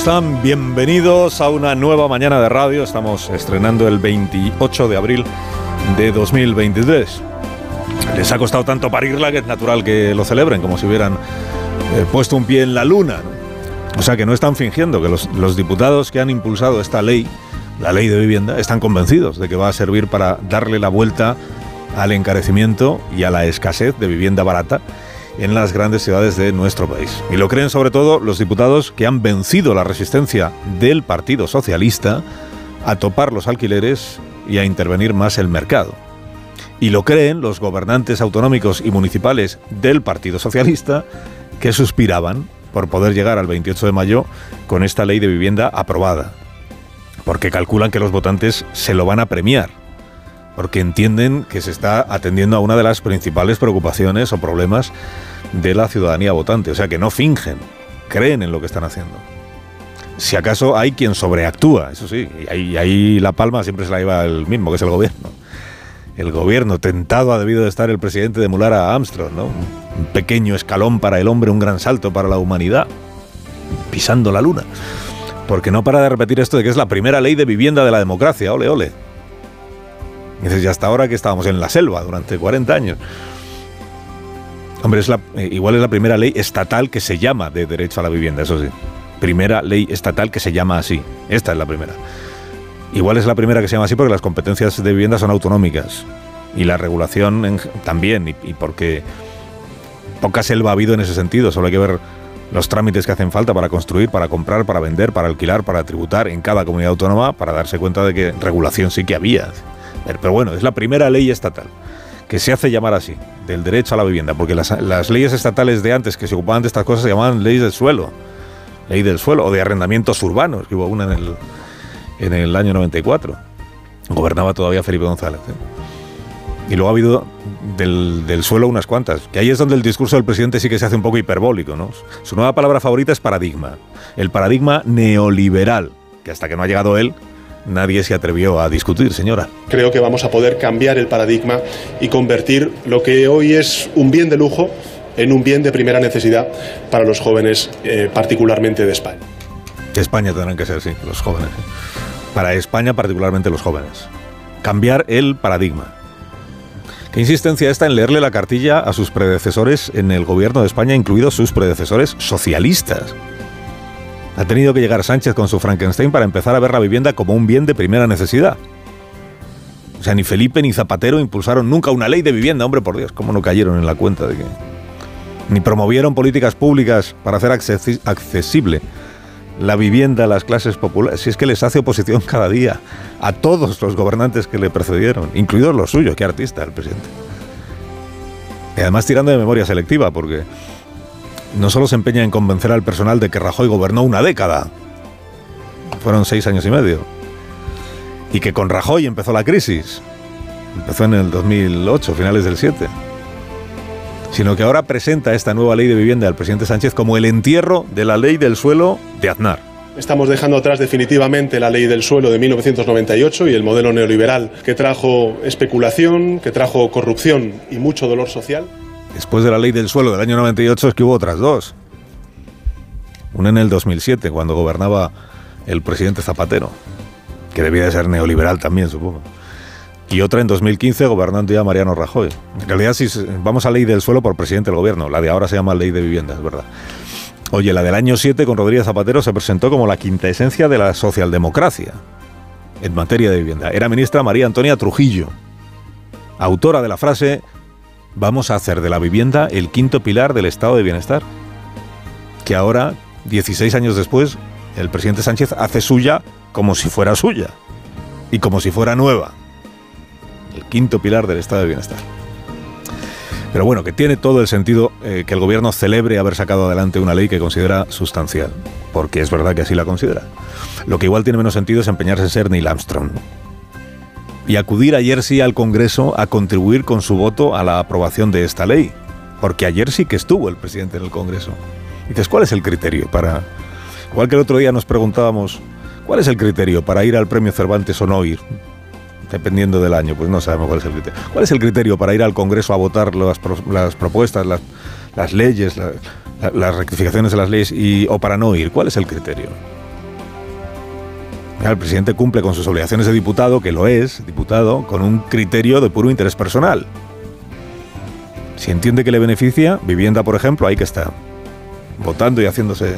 están? Bienvenidos a una nueva mañana de radio. Estamos estrenando el 28 de abril de 2023. Les ha costado tanto parirla que es natural que lo celebren, como si hubieran eh, puesto un pie en la luna. O sea que no están fingiendo, que los, los diputados que han impulsado esta ley, la ley de vivienda, están convencidos de que va a servir para darle la vuelta al encarecimiento y a la escasez de vivienda barata en las grandes ciudades de nuestro país. Y lo creen sobre todo los diputados que han vencido la resistencia del Partido Socialista a topar los alquileres y a intervenir más el mercado. Y lo creen los gobernantes autonómicos y municipales del Partido Socialista que suspiraban por poder llegar al 28 de mayo con esta ley de vivienda aprobada. Porque calculan que los votantes se lo van a premiar. Porque entienden que se está atendiendo a una de las principales preocupaciones o problemas de la ciudadanía votante. O sea que no fingen, creen en lo que están haciendo. Si acaso hay quien sobreactúa, eso sí, y ahí, la palma siempre se la lleva el mismo, que es el gobierno. El gobierno tentado ha debido de estar el presidente de emular a Armstrong, ¿no? Un pequeño escalón para el hombre, un gran salto para la humanidad, pisando la luna. Porque no para de repetir esto de que es la primera ley de vivienda de la democracia, ole, ole. Y dices, ya hasta ahora que estábamos en la selva durante 40 años. Hombre, es la, eh, igual es la primera ley estatal que se llama de derecho a la vivienda, eso sí. Primera ley estatal que se llama así. Esta es la primera. Igual es la primera que se llama así porque las competencias de vivienda son autonómicas. Y la regulación también, y, y porque poca selva ha habido en ese sentido. Solo hay que ver los trámites que hacen falta para construir, para comprar, para vender, para alquilar, para tributar en cada comunidad autónoma, para darse cuenta de que regulación sí que había. Pero bueno, es la primera ley estatal que se hace llamar así, del derecho a la vivienda, porque las, leyes estatales de antes que se ocupaban de estas cosas se llamaban leyes del suelo, ley del suelo, o de arrendamientos urbanos, que hubo una en el, en el año 94. Gobernaba todavía Felipe González. ¿eh? Y luego ha habido del, del, suelo unas cuantas, que ahí es donde el discurso del presidente sí que se hace un poco hiperbólico. ¿no? Su nueva palabra favorita es paradigma, el paradigma neoliberal, que hasta que no ha llegado él, nadie se atrevió a discutir, señora. Creo que vamos a poder cambiar el paradigma y convertir lo que hoy es un bien de lujo en un bien de primera necesidad para los jóvenes, eh, particularmente de España. España tendrán que ser, sí, los jóvenes. Para España, particularmente los jóvenes. Cambiar el paradigma. ¿Qué insistencia está en leerle la cartilla a sus predecesores en el gobierno de España, incluidos sus predecesores socialistas? Ha tenido que llegar Sánchez con su Frankenstein para empezar a ver la vivienda como un bien de primera necesidad. O sea, ni Felipe ni Zapatero impulsaron nunca una ley de vivienda, hombre, por Dios, ¿cómo no cayeron en la cuenta de que... Ni promovieron políticas públicas para hacer accesible la vivienda a las clases populares. Si es que les hace oposición cada día a todos los gobernantes que le precedieron, incluidos los suyos, qué artista el presidente. Y además tirando de memoria selectiva, porque no solo se empeña en convencer al personal de que Rajoy gobernó una década, fueron seis años y medio, y que con Rajoy empezó la crisis, empezó en el 2008, finales del 7, sino que ahora presenta esta nueva ley de vivienda al presidente Sánchez como el entierro de la ley del suelo de Aznar. Estamos dejando atrás definitivamente la ley del suelo de 1998 y el modelo neoliberal que trajo especulación, que trajo corrupción y mucho dolor social después de la ley del suelo del año 98 es que hubo otras dos. Una en el 2007, cuando gobernaba el presidente Zapatero, que debía de ser neoliberal también, supongo. Y otra en 2015, gobernando ya Mariano Rajoy. En realidad, si vamos a ley del suelo por presidente del gobierno, la de ahora se llama ley de vivienda, es verdad. Oye, la del año 7 con Rodríguez Zapatero se presentó como la quinta esencia de la socialdemocracia en materia de vivienda. Era ministra María Antonia Trujillo, autora de la frase vamos a hacer de la vivienda el quinto pilar del estado de bienestar. Que ahora, 16 años después, el presidente Sánchez hace suya como si fuera suya y como si fuera nueva. El quinto pilar del estado de bienestar. Pero bueno, que tiene todo el sentido eh, que el gobierno celebre haber sacado adelante una ley que considera sustancial, porque es verdad que así la considera. Lo que igual tiene menos sentido es empeñarse en ser Neil Armstrong y acudir ayer sí al Congreso a contribuir con su voto a la aprobación de esta ley. Porque ayer sí que estuvo el presidente en el Congreso. dices, ¿cuál es el criterio para... Igual que el otro día nos preguntábamos, ¿cuál es el criterio para ir al premio Cervantes o no ir? Dependiendo del año, pues no sabemos cuál es el criterio. ¿Cuál es el criterio para ir al Congreso a votar las, propuestas, las, leyes, las rectificaciones de las leyes y, o para no ir? ¿Cuál es el criterio? El presidente cumple con sus obligaciones de diputado, que lo es, diputado, con un criterio de puro interés personal. Si entiende que le beneficia, vivienda, por ejemplo, ahí que está, votando y haciéndose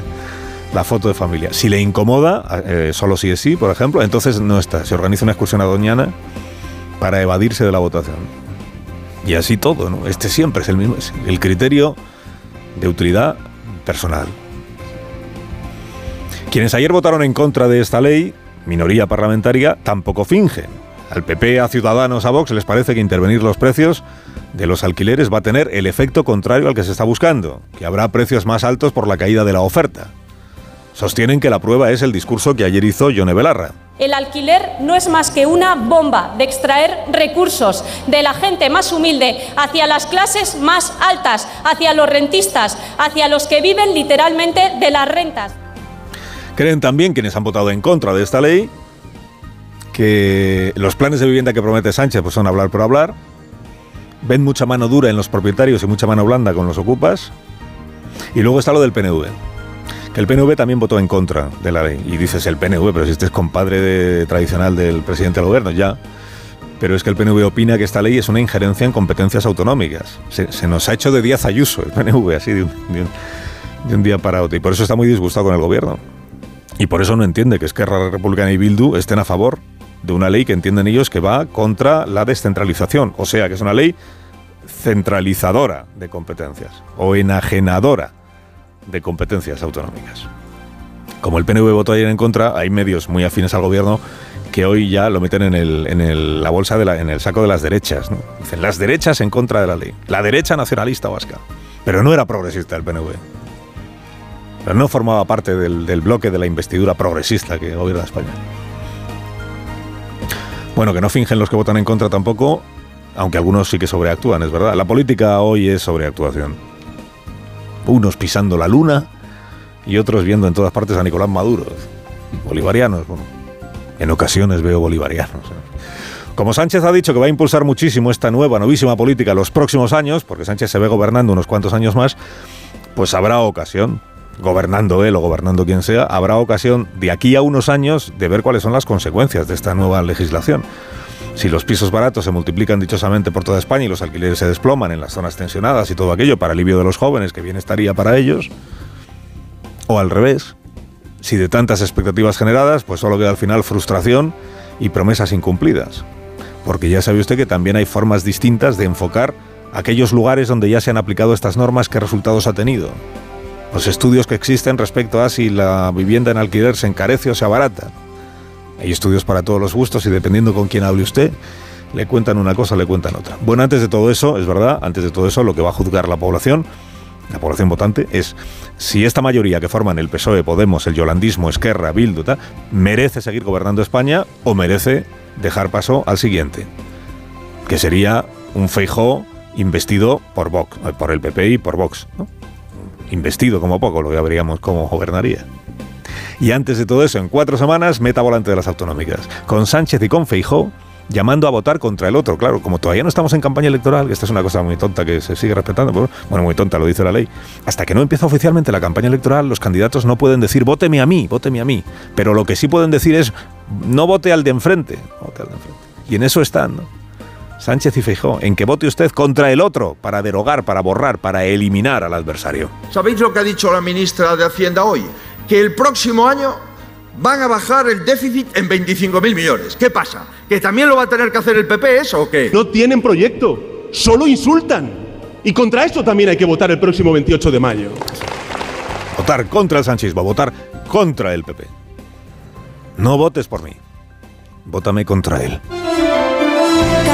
la foto de familia. Si le incomoda, eh, solo si es sí, por ejemplo, entonces no está. Se organiza una excursión a Doñana para evadirse de la votación. Y así todo, ¿no? Este siempre es el mismo, el criterio de utilidad personal. Quienes ayer votaron en contra de esta ley, minoría parlamentaria, tampoco fingen. Al PP, a Ciudadanos, a Vox les parece que intervenir los precios de los alquileres va a tener el efecto contrario al que se está buscando, que habrá precios más altos por la caída de la oferta. Sostienen que la prueba es el discurso que ayer hizo Yone Belarra. El alquiler no es más que una bomba de extraer recursos de la gente más humilde hacia las clases más altas, hacia los rentistas, hacia los que viven literalmente de las rentas. Creen también quienes han votado en contra de esta ley que los planes de vivienda que promete Sánchez pues son hablar por hablar, ven mucha mano dura en los propietarios y mucha mano blanda con los ocupas, y luego está lo del PNV que el PNV también votó en contra de la ley. Y dices el PNV, pero si este es compadre tradicional del presidente del gobierno, ya. Pero es que el PNV opina que esta ley es una injerencia en competencias autonómicas. Se, nos ha hecho de Díaz Ayuso el PNV, así de un, día para otro. Y por eso está muy disgustado con el gobierno. Y por eso no entiende que Esquerra Republicana y Bildu estén a favor de una ley que entienden ellos que va contra la descentralización. O sea, que es una ley centralizadora de competencias o enajenadora de competencias autonómicas. Como el PNV votó ayer en contra, hay medios muy afines al gobierno que hoy ya lo meten en, el, la bolsa, de en el saco de las derechas. Dicen, las derechas en contra de la ley. La derecha nacionalista vasca. Pero no era progresista el PNV. Pero no formaba parte del, del bloque de la investidura progresista que gobierna España. Bueno, que no fingen los que votan en contra tampoco, aunque algunos sí que sobreactúan, es verdad. La política hoy es sobreactuación unos pisando la luna y otros viendo en todas partes a Nicolás Maduro. Bolivarianos, bueno, en ocasiones veo bolivarianos. Como Sánchez ha dicho que va a impulsar muchísimo esta nueva, novísima política los próximos años, porque Sánchez se ve gobernando unos cuantos años más, pues habrá ocasión, gobernando él o gobernando quien sea, habrá ocasión de aquí a unos años de ver cuáles son las consecuencias de esta nueva legislación. Si los pisos baratos se multiplican dichosamente por toda España y los alquileres se desploman en las zonas tensionadas y todo aquello para alivio de los jóvenes, que bien estaría para ellos, o al revés, si de tantas expectativas generadas, pues solo queda al final frustración y promesas incumplidas. Porque ya sabe usted que también hay formas distintas de enfocar aquellos lugares donde ya se han aplicado estas normas, qué resultados ha tenido. Los estudios que existen respecto a si la vivienda en alquiler se encarece o se abarata hay estudios para todos los gustos y dependiendo con quién hable usted, le cuentan una cosa, le cuentan otra. Bueno, antes de todo eso, es verdad, antes de todo eso, lo que va a juzgar la población, la población votante, es si esta mayoría que forman el PSOE, Podemos, el Yolandismo, Esquerra, Bildu, merece seguir gobernando España o merece dejar paso al siguiente, que sería un Feijó investido por Vox, eh, por el PP y por Vox. Investido como poco, lo que veríamos cómo gobernaría. Y antes de todo eso, en cuatro semanas, meta volante de las autonómicas. Con Sánchez y con Feijó llamando a votar contra el otro. Claro, como todavía no estamos en campaña electoral, esta es una cosa muy tonta que se sigue respetando, bueno, muy tonta, lo dice la ley. Hasta que no empieza oficialmente la campaña electoral, los candidatos no pueden decir vóteme a mí, vóteme a mí. Pero lo que sí pueden decir es no vote al de enfrente. Vote al de enfrente. Y en eso están, Sánchez y Feijó, en que vote usted contra el otro para derogar, para borrar, para eliminar al adversario. ¿Sabéis lo que ha dicho la ministra de Hacienda hoy? que el próximo año van a bajar el déficit en 25.000 millones. ¿Qué pasa? ¿Que también lo va a tener que hacer el PP eso o qué? No tienen proyecto, solo insultan. Y contra esto también hay que votar el próximo 28 de mayo. Votar contra el sanchismo, votar contra el PP. No votes por mí, vótame contra él.